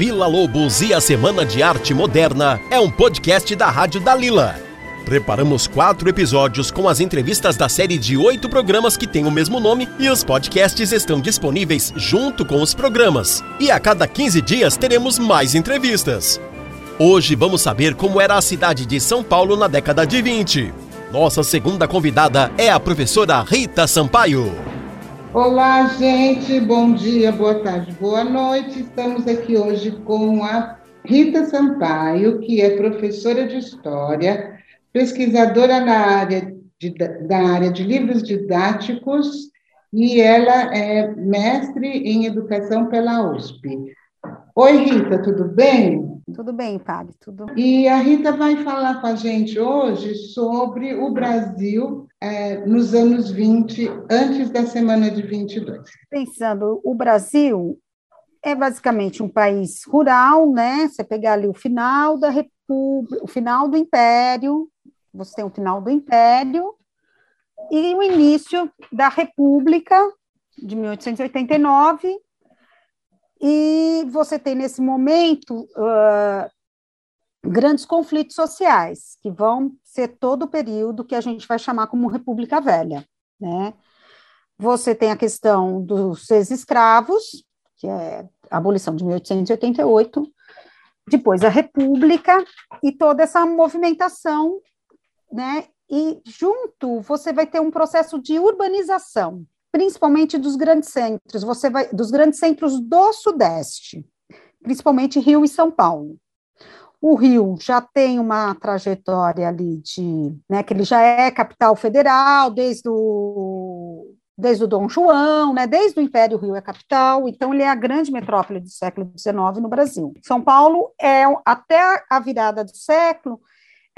Vila Lobos e a Semana de Arte Moderna é um podcast da Rádio Dalila. Preparamos quatro episódios com as entrevistas da série de oito programas que tem o mesmo nome e os podcasts estão disponíveis junto com os programas. E a cada 15 dias teremos mais entrevistas. Hoje vamos saber como era a cidade de São Paulo na década de 20. Nossa segunda convidada é a professora Rita Sampaio. Olá, gente, bom dia, boa tarde, boa noite. Estamos aqui hoje com a Rita Sampaio, que é professora de História, pesquisadora na área de, da área de livros didáticos e ela é mestre em Educação pela USP. Oi, Rita, tudo bem? Tudo bem, Fábio, tudo. E a Rita vai falar com a gente hoje sobre o Brasil é, nos anos 20, antes da semana de 22. Pensando, o Brasil é basicamente um país rural, né? Você pegar ali o final da República, o final do Império, você tem o final do Império e o início da República de 1889 e você tem nesse momento uh, grandes conflitos sociais, que vão ser todo o período que a gente vai chamar como República Velha. Né? Você tem a questão dos ex-escravos, que é a abolição de 1888, depois a República e toda essa movimentação, né? E junto você vai ter um processo de urbanização, principalmente dos grandes centros, você vai dos grandes centros do Sudeste, principalmente Rio e São Paulo. O Rio já tem uma trajetória ali de, né, que ele já é capital federal desde o desde o Dom João, né, desde o Império Rio é capital, então ele é a grande metrópole do século XIX no Brasil. São Paulo é até a virada do século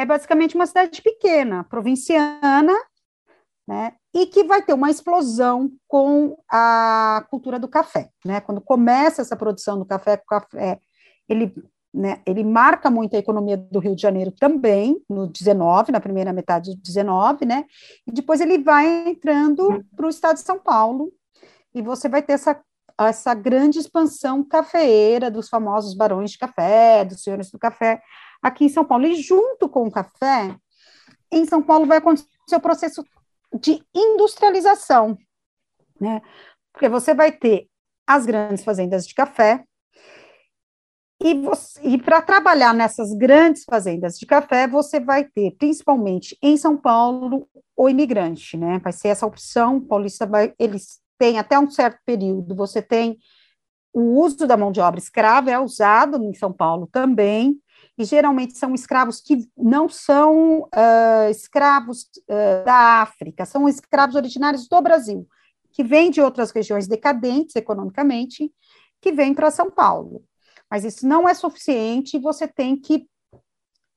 é basicamente uma cidade pequena, provinciana, né, e que vai ter uma explosão com a cultura do café, né? Quando começa essa produção do café, o café ele, né, ele marca muito a economia do Rio de Janeiro também, no 19, na primeira metade do 19, né? E depois ele vai entrando para o estado de São Paulo, e você vai ter essa, essa grande expansão cafeeira dos famosos barões de café, dos senhores do café, aqui em São Paulo. E junto com o café, em São Paulo vai acontecer o processo de industrialização, né? Porque você vai ter as grandes fazendas de café, e, e para trabalhar nessas grandes fazendas de café, você vai ter, principalmente em São Paulo, o imigrante, né? Vai ser essa opção, paulista vai, eles têm até um certo período, você tem o uso da mão de obra escrava, é usado em São Paulo também, e geralmente são escravos que não são uh, escravos uh, da África, são escravos originários do Brasil, que vêm de outras regiões decadentes economicamente, que vêm para São Paulo. Mas isso não é suficiente, você tem que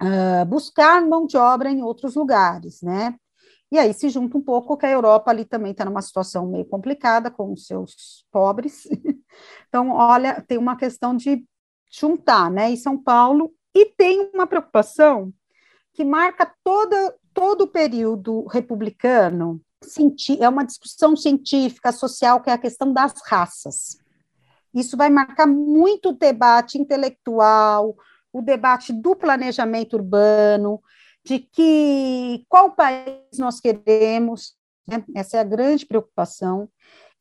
uh, buscar mão de obra em outros lugares, né? E aí se junta um pouco que a Europa ali também está numa situação meio complicada com os seus pobres. então, olha, tem uma questão de juntar, né? E São Paulo e tem uma preocupação que marca toda, todo o período republicano, é uma discussão científica, social, que é a questão das raças. Isso vai marcar muito o debate intelectual, o debate do planejamento urbano, de que qual país nós queremos, né? essa é a grande preocupação.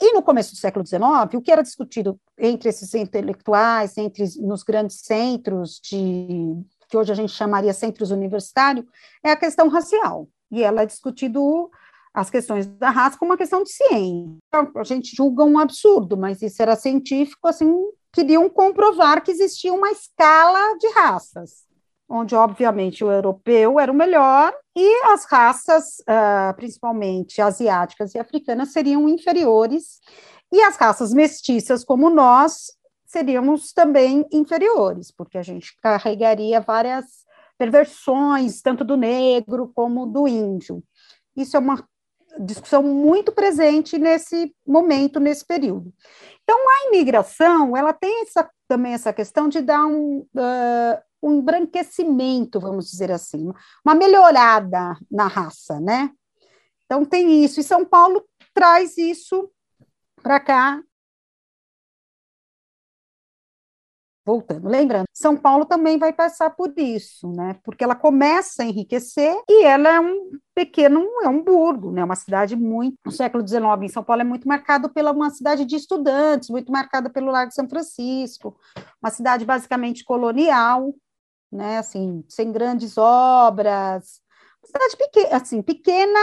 E no começo do século XIX, o que era discutido entre esses intelectuais, entre nos grandes centros de que hoje a gente chamaria centros universitários, é a questão racial. E ela é discutido as questões da raça como uma questão de ciência. A gente julga um absurdo, mas isso era científico, assim, queriam comprovar que existia uma escala de raças onde, obviamente, o europeu era o melhor e as raças, uh, principalmente asiáticas e africanas, seriam inferiores, e as raças mestiças, como nós, seríamos também inferiores, porque a gente carregaria várias perversões, tanto do negro como do índio. Isso é uma discussão muito presente nesse momento, nesse período. Então, a imigração, ela tem essa também essa questão de dar um, uh, um embranquecimento, vamos dizer assim, uma melhorada na raça, né? Então tem isso, e São Paulo traz isso para cá voltando, lembrando, São Paulo também vai passar por isso, né? Porque ela começa a enriquecer e ela é um pequeno, é um burgo, né? Uma cidade muito, no século XIX em São Paulo é muito marcado pela uma cidade de estudantes, muito marcada pelo Largo de São Francisco, uma cidade basicamente colonial, né? Assim, sem grandes obras, uma cidade pequena, assim, pequena,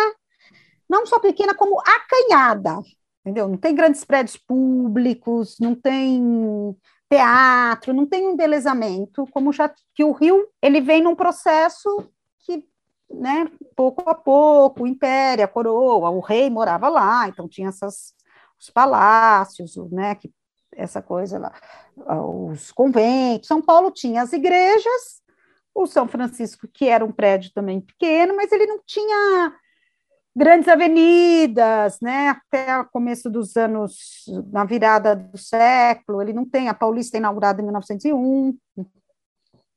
não só pequena como acanhada, entendeu? Não tem grandes prédios públicos, não tem teatro, não tem um embelezamento, como já que o Rio, ele vem num processo que, né, pouco a pouco, o império, a coroa, o rei morava lá, então tinha essas os palácios, né, que essa coisa lá, os conventos. São Paulo tinha as igrejas, o São Francisco, que era um prédio também pequeno, mas ele não tinha grandes avenidas, né, até o começo dos anos, na virada do século, ele não tem, a Paulista é inaugurada em 1901,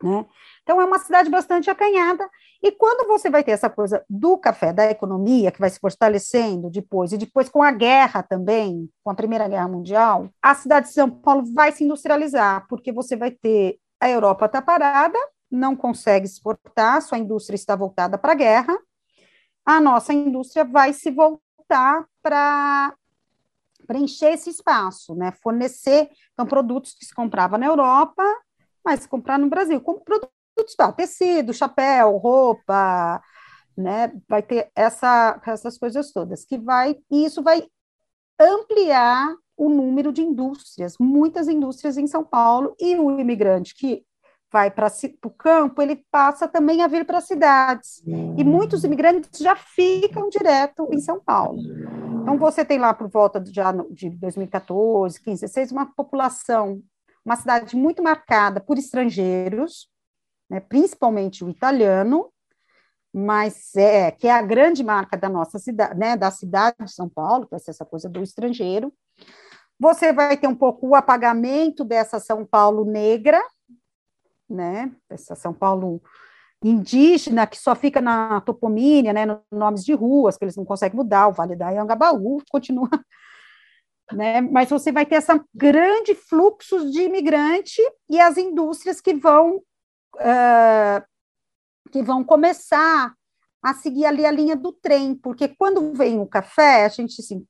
né, então é uma cidade bastante acanhada, e quando você vai ter essa coisa do café, da economia, que vai se fortalecendo depois, e depois com a guerra também, com a Primeira Guerra Mundial, a cidade de São Paulo vai se industrializar, porque você vai ter, a Europa está parada, não consegue exportar, sua indústria está voltada para a guerra, a nossa indústria vai se voltar para preencher esse espaço, né? Fornecer então, produtos que se comprava na Europa, mas comprar no Brasil, como produtos tá, tecido, chapéu, roupa, né? Vai ter essa, essas coisas todas que vai, e isso vai ampliar o número de indústrias, muitas indústrias em São Paulo, e o imigrante que vai para o campo, ele passa também a vir para as cidades. E muitos imigrantes já ficam direto em São Paulo. Então, você tem lá por volta de, já de 2014, 15, 16, uma população, uma cidade muito marcada por estrangeiros, né, principalmente o italiano, mas é que é a grande marca da nossa cidade, né, da cidade de São Paulo, que ser essa coisa do estrangeiro. Você vai ter um pouco o apagamento dessa São Paulo negra, né? Essa São Paulo indígena que só fica na topomínia, né, nos nomes de ruas que eles não conseguem mudar, o Vale da Anhangabaú continua, né, mas você vai ter essa grande fluxo de imigrante e as indústrias que vão uh, que vão começar a seguir ali a linha do trem, porque quando vem o café, a gente assim,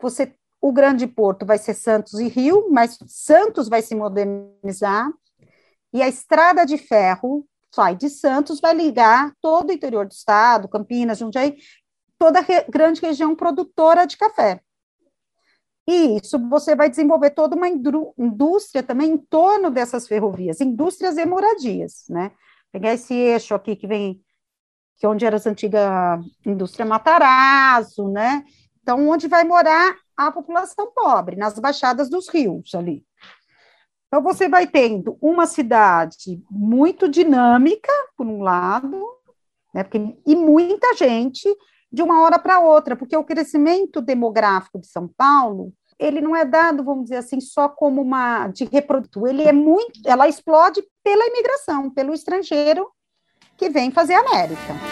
você o grande porto vai ser Santos e Rio, mas Santos vai se modernizar, e a estrada de ferro sai de Santos, vai ligar todo o interior do estado, Campinas, Jundiaí, toda a re grande região produtora de café. E isso você vai desenvolver toda uma indústria também em torno dessas ferrovias, indústrias e moradias, né? Pegar esse eixo aqui que vem, que é onde era a antiga indústria Matarazzo, né? Então, onde vai morar a população pobre, nas baixadas dos rios ali. Então, você vai tendo uma cidade muito dinâmica, por um lado, né, porque, e muita gente de uma hora para outra, porque o crescimento demográfico de São Paulo, ele não é dado, vamos dizer assim, só como uma de reproduto, ele é muito, ela explode pela imigração, pelo estrangeiro que vem fazer América.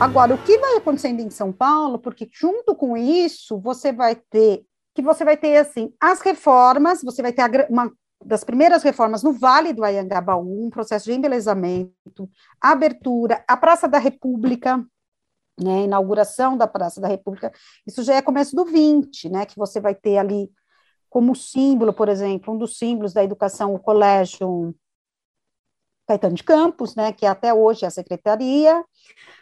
Agora, o que vai acontecendo em São Paulo, porque junto com isso, você vai ter, que você vai ter, assim, as reformas, você vai ter uma das primeiras reformas no Vale do Ayangabaú, um processo de embelezamento, abertura, a Praça da República, né, inauguração da Praça da República, isso já é começo do 20, né, que você vai ter ali como símbolo, por exemplo, um dos símbolos da educação, o colégio Caetano de Campos, né, que até hoje é a secretaria,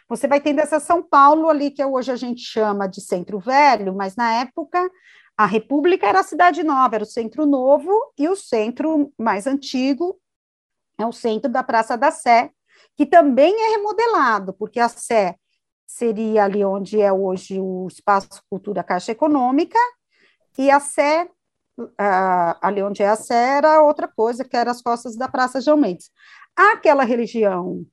você vai tendo essa São Paulo ali, que hoje a gente chama de Centro Velho, mas na época a República era a Cidade Nova, era o Centro Novo, e o centro mais antigo é o centro da Praça da Sé, que também é remodelado, porque a Sé seria ali onde é hoje o Espaço Cultura Caixa Econômica, e a Sé, uh, ali onde é a Sé, era outra coisa, que era as costas da Praça João Mendes. Aquela religião,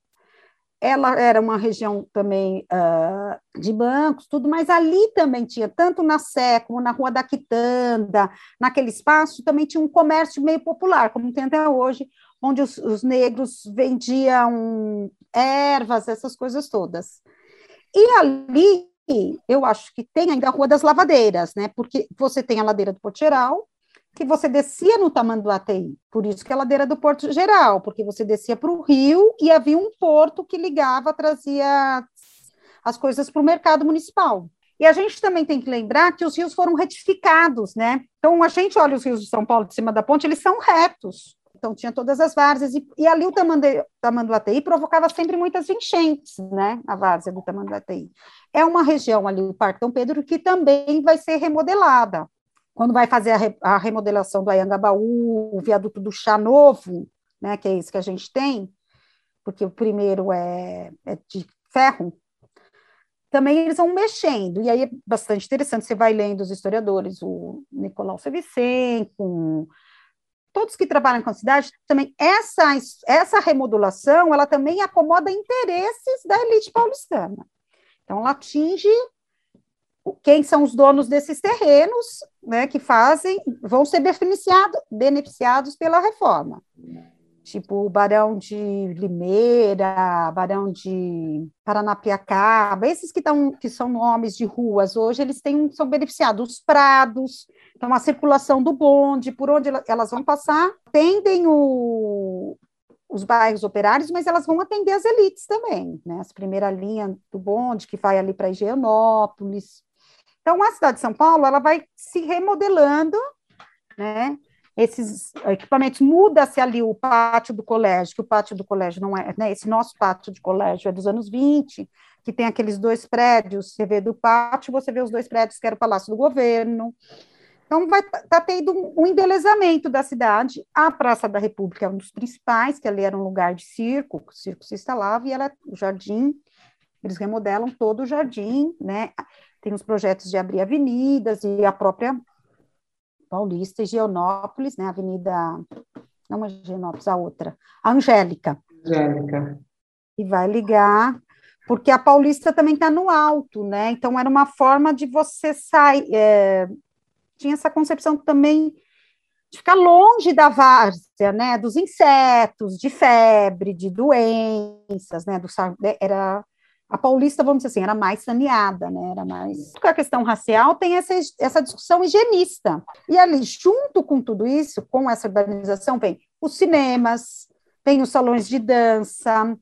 ela era uma região também uh, de bancos, tudo, mas ali também tinha, tanto na Sé como na Rua da Quitanda, naquele espaço, também tinha um comércio meio popular, como tem até hoje, onde os, os negros vendiam ervas, essas coisas todas. E ali, eu acho que tem ainda a Rua das Lavadeiras, né? Porque você tem a ladeira do Porto Geral, que você descia no Tamanduateí, por isso que é a ladeira do Porto Geral, porque você descia para o rio e havia um porto que ligava, trazia as coisas para o mercado municipal. E a gente também tem que lembrar que os rios foram retificados, né? Então, a gente olha os rios de São Paulo de cima da ponte, eles são retos. Então, tinha todas as várzeas, e, e ali o Tamanduateí provocava sempre muitas enchentes, né, a várzea do Tamanduateí. É uma região ali, o Parque Dom Pedro, que também vai ser remodelada. Quando vai fazer a, re, a remodelação do Ayangabaú, o viaduto do Chá Novo, né, que é esse que a gente tem, porque o primeiro é, é de ferro, também eles vão mexendo, e aí é bastante interessante, você vai lendo os historiadores, o Nicolau Sevicenco, todos que trabalham com a cidade, também essa, essa remodulação, ela também acomoda interesses da elite paulistana. Então, ela atinge quem são os donos desses terrenos, né, que fazem, vão ser beneficiado, beneficiados pela reforma tipo o Barão de Limeira, Barão de Paranapiacaba, esses que, tão, que são nomes de ruas hoje, eles têm, são beneficiados, os prados, então a circulação do bonde, por onde elas vão passar, atendem o, os bairros operários, mas elas vão atender as elites também, né? As primeira linha do bonde que vai ali para Higienópolis. Então a cidade de São Paulo ela vai se remodelando, né? esses equipamentos, muda-se ali o pátio do colégio, que o pátio do colégio não é, né, esse nosso pátio de colégio é dos anos 20, que tem aqueles dois prédios, você vê do pátio, você vê os dois prédios que era o Palácio do Governo, então vai tá tendo um, embelezamento da cidade, a Praça da República é um dos principais, que ali era um lugar de circo, o circo se instalava, e ela, o jardim, eles remodelam todo o jardim, né, tem os projetos de abrir avenidas e a própria Paulista, Higienópolis, né, Avenida, não é Higienópolis, a outra, a Angélica. Angélica. E vai ligar, porque a Paulista também está no alto, né, então era uma forma de você sair, é, tinha essa concepção também de ficar longe da várzea, né, dos insetos, de febre, de doenças, né, do, era a paulista, vamos dizer assim, era mais saneada, né? Era mais. Com a questão racial, tem essa, essa discussão higienista. E ali, junto com tudo isso, com essa urbanização, vem os cinemas, vem os salões de dança.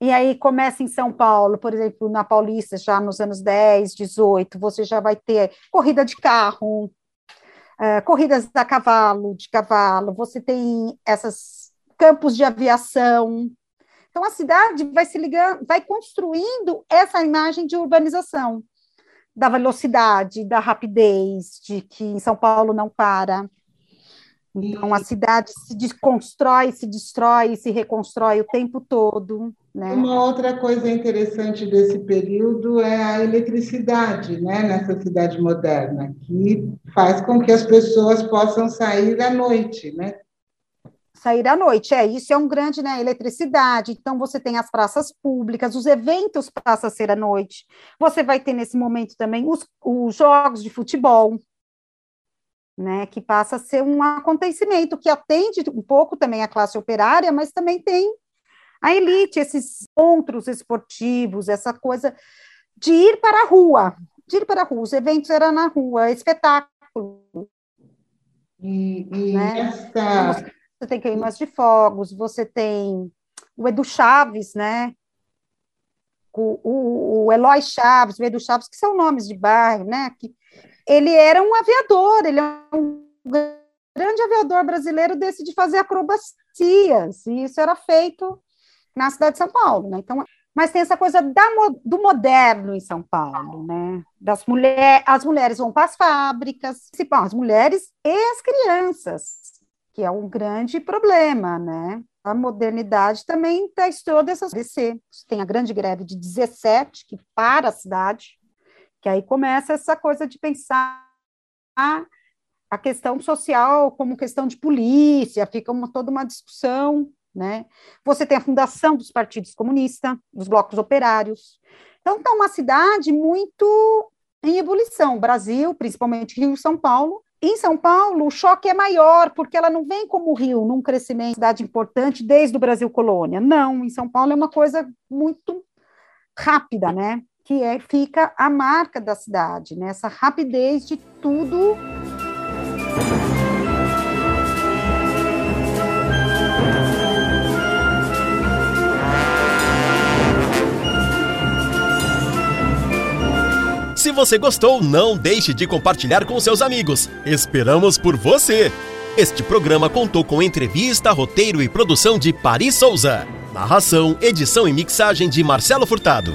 E aí começa em São Paulo, por exemplo, na Paulista, já nos anos 10, 18, você já vai ter corrida de carro, uh, corridas a cavalo, de cavalo, você tem essas campos de aviação, então, a cidade vai se ligando, vai construindo essa imagem de urbanização, da velocidade, da rapidez, de que em São Paulo não para. Então, a cidade se desconstrói, se destrói, se reconstrói o tempo todo. Né? Uma outra coisa interessante desse período é a eletricidade né, nessa cidade moderna, que faz com que as pessoas possam sair à noite, né? Sair à noite. É, isso é um grande, né, eletricidade. Então, você tem as praças públicas, os eventos passam a ser à noite. Você vai ter, nesse momento, também os, os jogos de futebol, né, que passa a ser um acontecimento que atende um pouco também a classe operária, mas também tem a elite, esses encontros esportivos, essa coisa de ir para a rua, de ir para a rua. Os eventos eram na rua, espetáculo. E, e né? essa você tem queimas de fogos, você tem o Edu Chaves, né? O, o, o Eloy Chaves, o Edu Chaves, que são nomes de bairro, né? Que ele era um aviador, ele é um grande aviador brasileiro desse de fazer acrobacias, e isso era feito na cidade de São Paulo, né? Então, mas tem essa coisa da, do moderno em São Paulo, né? Das mulheres, as mulheres vão para as fábricas, as mulheres e as crianças que é um grande problema, né? A modernidade também traz todas essas DC. Tem a grande greve de 17, que para a cidade, que aí começa essa coisa de pensar a questão social como questão de polícia, fica uma, toda uma discussão, né? Você tem a fundação dos partidos comunistas, dos blocos operários. Então, está uma cidade muito em ebulição. Brasil, principalmente Rio e São Paulo. Em São Paulo, o choque é maior, porque ela não vem como o Rio, num crescimento, cidade importante desde o Brasil colônia. Não, em São Paulo é uma coisa muito rápida, né? Que é, fica a marca da cidade, né? Essa rapidez de tudo você gostou, não deixe de compartilhar com seus amigos. Esperamos por você! Este programa contou com entrevista, roteiro e produção de Paris Souza. Narração, edição e mixagem de Marcelo Furtado.